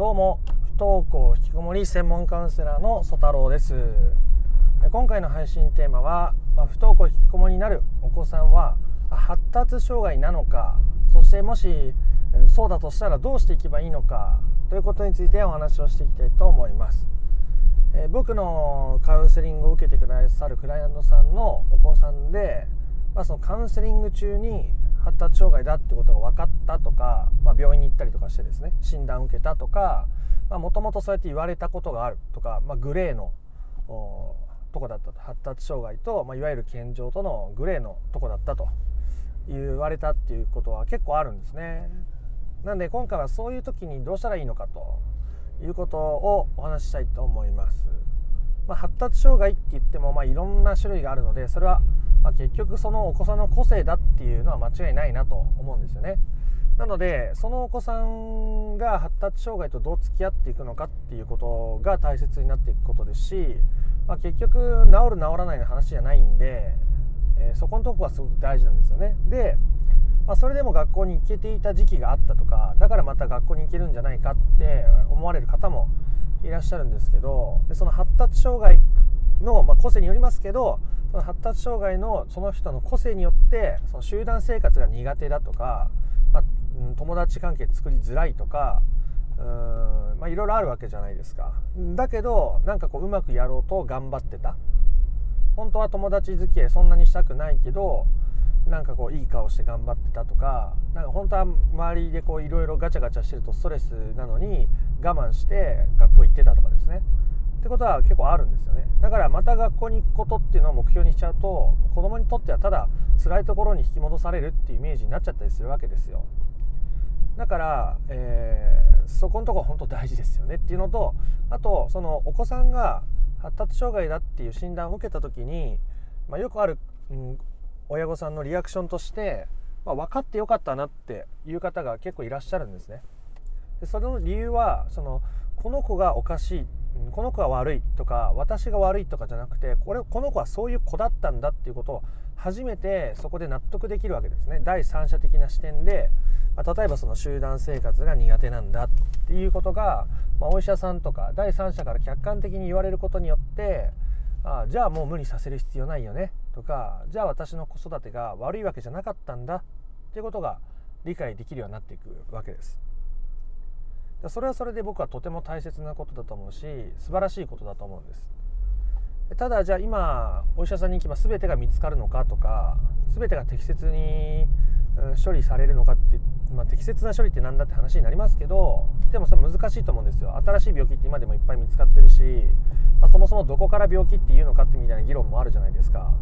どうも不登校引きこもり専門カウンセラーの曽太郎です。今回の配信テーマは、まあ、不登校引きこもりになるお子さんは発達障害なのかそしてもしそうだとしたらどうしていけばいいのかということについてお話をしていきたいと思います、えー、僕のカウンセリングを受けてくださるクライアントさんのお子さんで、まあ、そのカウンセリング中に発達障害だってことが分かったとか、まあ、病院に行ったりとかしてですね診断を受けたとかもともとそうやって言われたことがあるとか、まあ、グレーのとこだったと発達障害と、まあ、いわゆる健常とのグレーのとこだったと言われたっていうことは結構あるんですね。なんで今回はそういう時にどうしたらいいのかということをお話ししたいと思います。まあ、発達障害って言っても、まあ、いろんな種類があるのでそれはまあ、結局そのお子さんの個性だっていうのは間違いないなと思うんですよね。なのでそのお子さんが発達障害とどう付き合っていくのかっていうことが大切になっていくことですし、まあ、結局治る治らないの話じゃないんで、えー、そこのとこがすごく大事なんですよね。で、まあ、それでも学校に行けていた時期があったとかだからまた学校に行けるんじゃないかって思われる方もいらっしゃるんですけどでその発達障害の、まあ、個性によりますけどその発達障害のその人の個性によってその集団生活が苦手だとか、まあ、友達関係作りづらいとかまあいろいろあるわけじゃないですか。だけどなんかこううまくやろうと頑張ってた。本当は友達付き合いそんなにしたくないけどなんかこういい顔して頑張ってたとかなんか本当は周りでこういろいろガチャガチャしてるとストレスなのに我慢して学校行ってたとかですね。ってことは結構あるんですよね。だからまた学校に行くことっていうのを目標にしちゃうと子供にとってはただ辛いところに引き戻されるっていうイメージになっちゃったりするわけですよ。だから、えー、そこのところ本当大事ですよねっていうのとあとそのお子さんが発達障害だっていう診断を受けた時に、まあ、よくある、うん、親御さんのリアクションとして、まあ、分かってよかったなっていう方が結構いらっしゃるんですね。でその理由はそのこの子がおかしいこの子が悪いとか私が悪いとかじゃなくてこれこの子はそういう子だったんだっていうことを初めてそこで納得できるわけですね第三者的な視点で、まあ、例えばその集団生活が苦手なんだっていうことが、まあ、お医者さんとか第三者から客観的に言われることによってあじゃあもう無理させる必要ないよねとかじゃあ私の子育てが悪いわけじゃなかったんだっていうことが理解できるようになっていくわけです。それはそれで僕はとても大切なことだと思うし素晴らしいことだと思うんです。ただじゃあ今お医者さんに行けば全てが見つかるのかとか全てが適切に処理されるのかって、まあ、適切な処理って何だって話になりますけどでもそれ難しいと思うんですよ。新しい病気って今でもいっぱい見つかってるし、まあ、そもそもどこから病気っていうのかってみたいな議論もあるじゃないですか。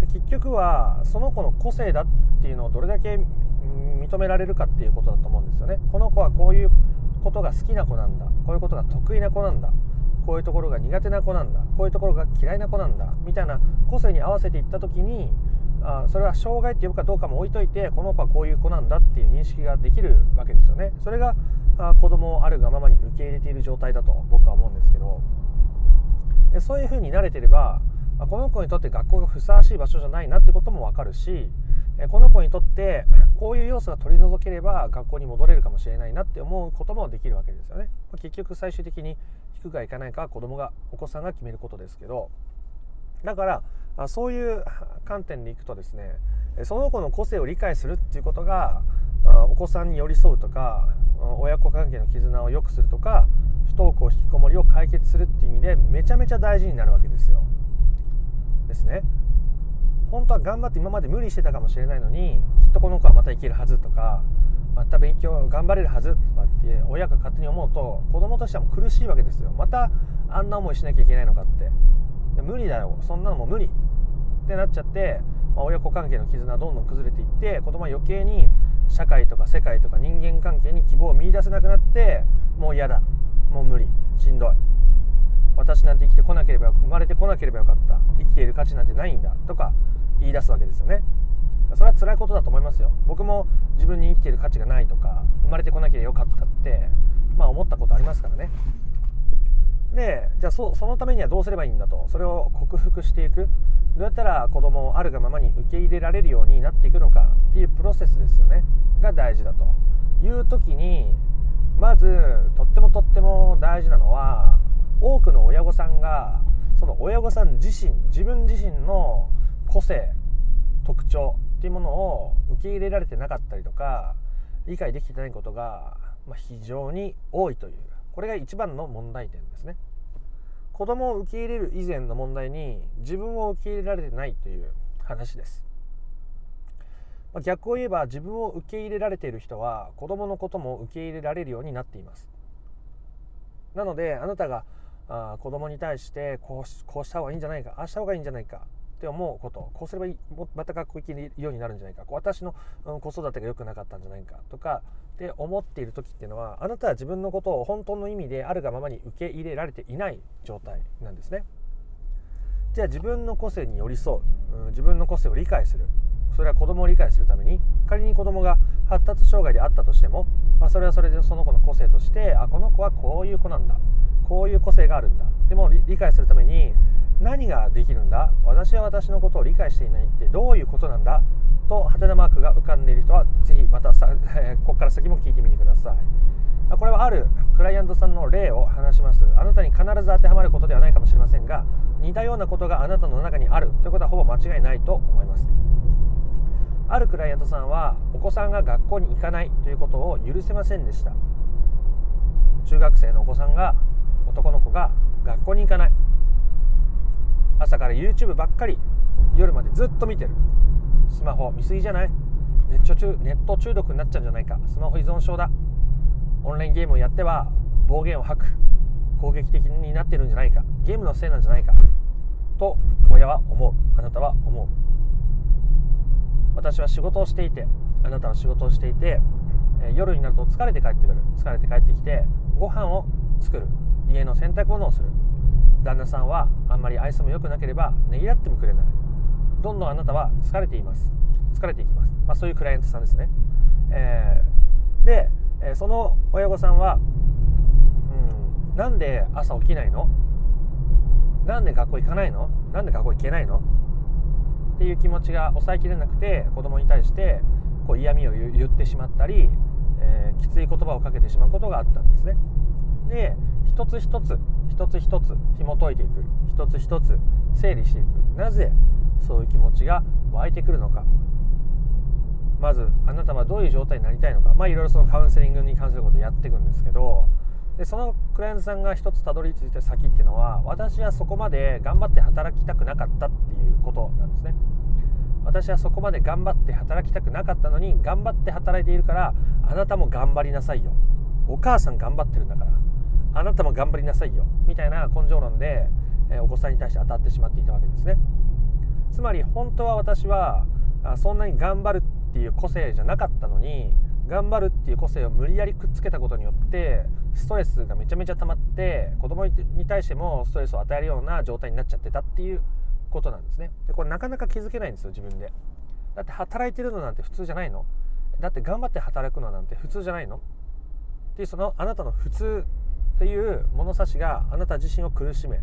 で結局はその子の個性だっていうのをどれだけ認められるかっていうことだと思うんですよね。この子はこういうことが好きな子なんだ。こういうことが得意な子なんだ。こういうところが苦手な子なんだ。こういうところが嫌いな子なんだ。みたいな個性に合わせていった時にあそれは障害って呼ぶかどうかも置いといてこの子はこういう子なんだっていう認識ができるわけですよね。それがあ子供をあるがままに受け入れている状態だと僕は思うんですけど。でそういうふうに慣れてればこの子にとって学校がふさわしい場所じゃないなってことも分かるしこの子にとって こういう要素が取り除ければ学校に戻れるかもしれないなって思うこともできるわけですよね。結局最終的に行くか行かないかは子供がお子さんが決めることですけどだからそういう観点でいくとですねその子の個性を理解するっていうことがお子さんに寄り添うとか親子関係の絆を良くするとか不登校引きこもりを解決するっていう意味でめちゃめちゃ大事になるわけですよ。ですね。本当は頑張って今まで無理してたかもしれないのにきっとこの子はまた生きるはずとかまた勉強頑張れるはずとかって親が勝手に思うと子供としてはも苦しいわけですよ。またあんな思いしなきゃいけないのかって。で無理だよ。そんなのも無理。ってなっちゃって、まあ、親子関係の絆どんどん崩れていって子供は余計に社会とか世界とか人間関係に希望を見いだせなくなってもう嫌だ。もう無理。しんどい。私なんて生きてこなければ生まれてこなければよかった。生きている価値なんてないんだ。とか言い出すわけですよね。それは辛いことだと思いますよ。僕も自分に生きている価値がないとか生まれてこなきゃよかったってまあ思ったことありますからね。でじゃあそそのためにはどうすればいいんだとそれを克服していく。どうやったら子供をあるがままに受け入れられるようになっていくのかっていうプロセスですよね。が大事だと。いう時にまずとってもとっても大事なのは多くの親御さんがその親御さん自身自分自身の個性特徴っていうものを受け入れられてなかったりとか理解できてないことが、非常に多いというこれが一番の問題点ですね。子供を受け入れる以前の問題に自分を受け入れられてないという話です。逆を言えば自分を受け入れられている人は子供のことも受け入れられるようになっています。なのであなたがあ子供に対してこうこうした方がいいんじゃないかああした方がいいんじゃないかって思うことこうすればいいまた学校行けるようになるんじゃないか私の、うん、子育てが良くなかったんじゃないかとかって思っている時っていうのはあなたは自分のことを本当の意味であるがままに受け入れられていない状態なんですね。じゃあ自分の個性に寄り添う、うん、自分の個性を理解する。それは子供を理解するために仮に子供が発達障害であったとしても、まあ、それはそれでその子の個性としてあこの子はこういう子なんだこういう個性があるんだ。でも理解するために何ができるんだ？私は私のことを理解していないってどういうことなんだ？とハテナマークが浮かんでいる人はぜひまたさ、えー、ここから先も聞いてみてください。これはあるクライアントさんの例を話します。あなたに必ず当てはまることではないかもしれませんが似たようなことがあなたの中にある。ということはほぼ間違いないと思います。あるクライアントさんはお子さんが学校に行かないということを許せませんでした。中学生のお子さんが男の子が学校に行かない。朝から YouTube ばっかり夜までずっと見てる。スマホ見すぎじゃない？ネット中ネット中毒になっちゃうんじゃないか。スマホ依存症だ。オンラインゲームをやっては暴言を吐く。攻撃的になってるんじゃないか。ゲームのせいなんじゃないか。と親は思う。あなたは思う。私は仕事をしていてあなたは仕事をしていて夜になると疲れて帰ってくる。疲れて帰ってきてご飯を作る。家の洗濯物をする。旦那さんはあんまり愛想も良くなければねぎらってもくれない。どんどんあなたは疲れています。疲れていきます、まあ、そういうクライアントさんですね、えー、でその親御さんは、うん、なんで朝起きないの？なんで学校行かないの？なんで学校行けないの？っていう気持ちが抑えきれなくて子供に対してこう嫌味を言ってしまったり、えー、きつい言葉をかけてしまうことがあったんですね。で一つ一つ一つ一つ紐解いていく。一つ一つ整理していく。なぜそういう気持ちが湧いてくるのか。まずあなたはどういう状態になりたいのか。まあいろいろそのカウンセリングに関することをやっていくんですけどでそのクライアントさんが一つたどり着いた先っていうのは私はそこまで頑張って働きたくなかったっていうことなんですね。私はそこまで頑張って働きたくなかったのに頑張って働いているからあなたも頑張りなさいよ。お母さん頑張ってるんだから。あなたも頑張りなさいよ。みたいな根性論で、えお子さんに対して当たってしまっていたわけですね。つまり本当は私はそんなに頑張るっていう個性じゃなかったのに頑張るっていう個性を無理やりくっつけたことによってストレスがめちゃめちゃ溜まって子供に対してもストレスを与えるような状態になっちゃってたっていうことなんですね。でこれなかなか気づけないんですよ自分で。だって働いてるのなんて普通じゃないの。だって頑張って働くのなんて普通じゃないの。っていうそのあなたの普通っていう物差しがあなた自身を苦しめ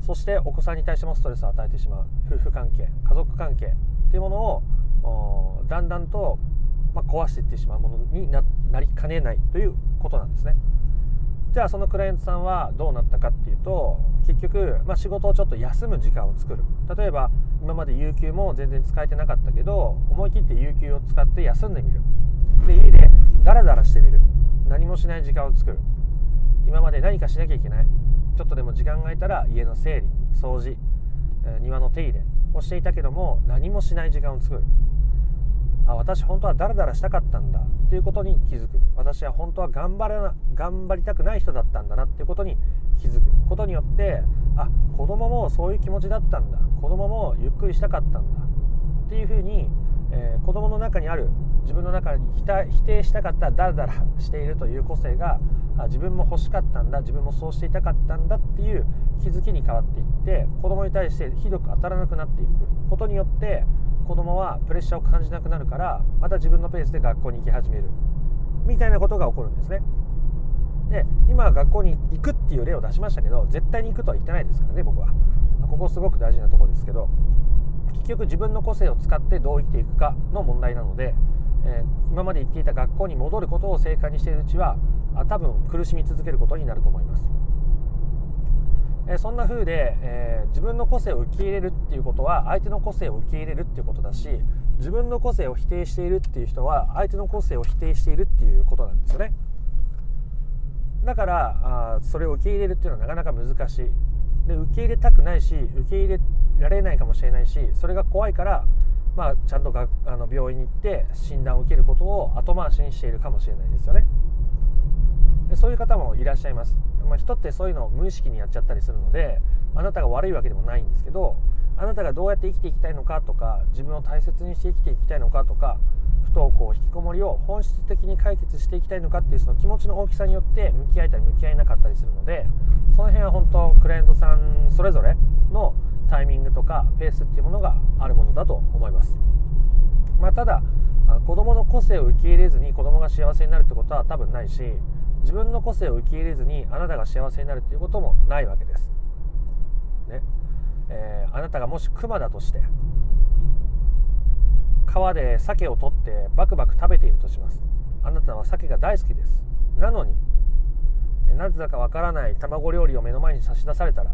そしてお子さんに対してもストレスを与えてしまう夫婦関係家族関係っていうものをだんだんと、まあ、壊していってしまうものになりかねないということなんですね。じゃあそのクライアントさんはどうなったかっていうと結局、まあ、仕事をちょっと休む時間を作る。例えば今まで有給も全然使えてなかったけど思い切って有給を使って休んでみる。で家でダラダラしてみる。何もしない時間を作る。今まで何かしなきゃいけない。ちょっとでも時間が空いたら家の整理掃除、庭の手入れをしていたけども何もしない時間を作る。あ私本当はダラダラしたかったんだ。っていうことに気づく。私は本当は頑張らな頑張りたくない人だったんだなっていうことに気づく。ことによってあ子供もそういう気持ちだったんだ。子供もゆっくりしたかったんだ。っていうふうに、えー、子供の中にある自分の中に否定したかったダラダラしているという個性があ自分も欲しかったんだ自分もそうしていたかったんだっていう気づきに変わっていって子供に対してひどく当たらなくなっていく。ことによって子供はプレッシャーを感じなくなるからまた自分のペースで学校に行き始める。みたいなことが起こるんですね。で今学校に行くっていう例を出しましたけど絶対に行くとは言ってないですからね僕は。ここすごく大事なとこですけど結局自分の個性を使ってどう生きていくかの問題なのでえー、今まで行っていた学校に戻ることを正解にしているうちは多分苦しみ続けることになると思います。えそんな風で、えー、自分の個性を受け入れるっていうことは相手の個性を受け入れるっていうことだし自分の個性を否定しているっていう人は相手の個性を否定しているっていうことなんですよね。だからあそれを受け入れるっていうのはなかなか難しい。で受け入れたくないし受け入れられないかもしれないしそれが怖いから、まあ、ちゃんとがあの病院に行って診断を受けることを後回しにしているかもしれないですよね。でそういう方もいらっしゃいますまあ、人ってそういうのを無意識にやっちゃったりするのであなたが悪いわけでもないんですけどあなたがどうやって生きていきたいのかとか自分を大切にして生きていきたいのかとか不登校引きこもりを本質的に解決していきたいのかっていうその気持ちの大きさによって向き合えたり向き合えなかったりするのでその辺は本当クライアントさんそれぞれのタイミングとかペースっていうものがあるものだと思います。まあ、ただ子供の個性を受け入れずに子供が幸せになるってことは多分ないし自分の個性を受け入れずにあなたが幸せになるということもないわけです。ね。えー、あなたがもしクマだとして川で鮭を取ってバクバク食べているとします。あなたは鮭が大好きです。なのになぜだかわからない卵料理を目の前に差し出されたら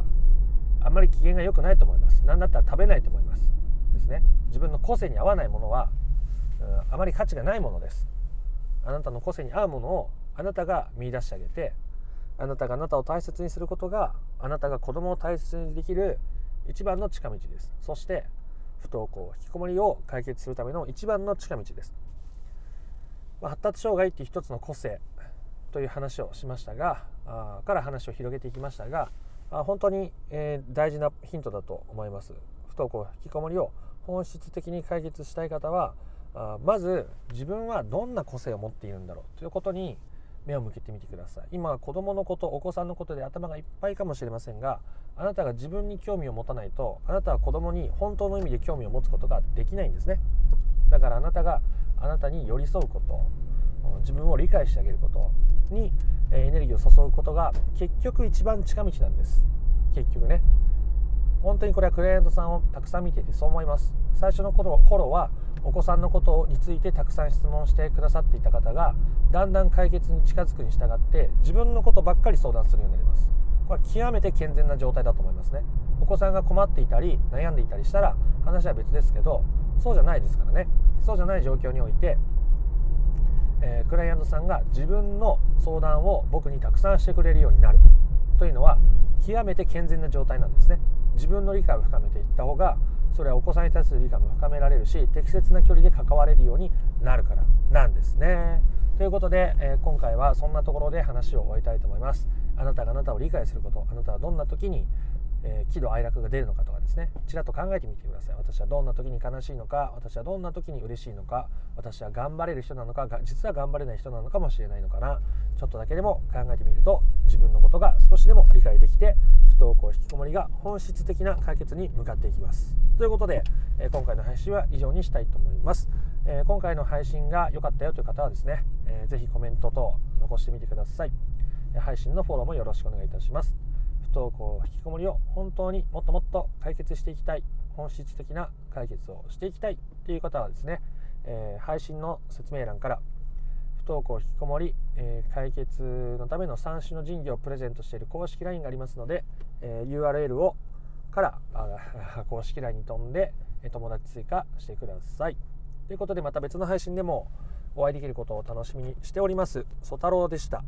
あんまり機嫌が良くないと思います。何だったら食べないと思います。ですね。自分の個性に合わないものは、あまり価値がないものです。あなたの個性に合うものをあなたが見出してあげてあなたがあなたを大切にすることがあなたが子供を大切にできる一番の近道です。そして不登校引きこもりを解決するための一番の近道です、まあ、発達障害っていう一つの個性という話をしましたがあから話を広げていきましたがあ本当に、えー、大事なヒントだと思います。不登校引きこもりを本質的に解決したい方はあまず自分はどんな個性を持っているんだろうということに目を向けてみてください。今子供のことお子さんのことで頭がいっぱいかもしれませんがあなたが自分に興味を持たないとあなたは子供に本当の意味で興味を持つことができないんですね。だからあなたがあなたに寄り添うこと自分を理解してあげることにエネルギーを注ぐことが結局一番近道なんです。結局ね。本当にこれはクライアントさんをたくさん見ていてそう思います。最初の頃頃はお子さんのことについてたくさん質問してくださっていた方がだんだん解決に近づくに従って自分のことばっかり相談するようになります。これは極めて健全な状態だと思いますね。お子さんが困っていたり悩んでいたりしたら話は別ですけどそうじゃないですからね。そうじゃない状況において、え、クライアントさんが自分の相談を僕にたくさんしてくれるようになるというのは極めて健全な状態なんですね。自分の理解を深めていった方がそれはお子さんに対する理解も深められるし適切な距離で関われるようになるからなんですね。ということで、えー、今回はそんなところで話を終えたいと思います。あなたがあなたを理解することあなたはどんな時にえー、喜怒哀楽が出るのかとかですねちらっと考えてみてください私はどんな時に悲しいのか私はどんな時に嬉しいのか私は頑張れる人なのか実は頑張れない人なのかもしれないのかなちょっとだけでも考えてみると自分のことが少しでも理解できて不登校引きこもりが本質的な解決に向かっていきます。ということで、え、今回の配信は以上にしたいと思います、え、今回の配信が良かったよという方はですね、えー、ぜひコメント等残してみてください。配信のフォローもよろしくお願いいたします。不登校引きこもりを本当にもっともっと解決していきたい。本質的な解決をしていきたいという方はですね、え、配信の説明欄から不登校引きこもり、えー、解決のための三種の神器をプレゼントしている公式 LINE がありますので、えー、URL をから 公式 LINE に飛んで友達追加してください。ということでまた別の配信でもお会いできることを楽しみにしております。ソ太郎でした。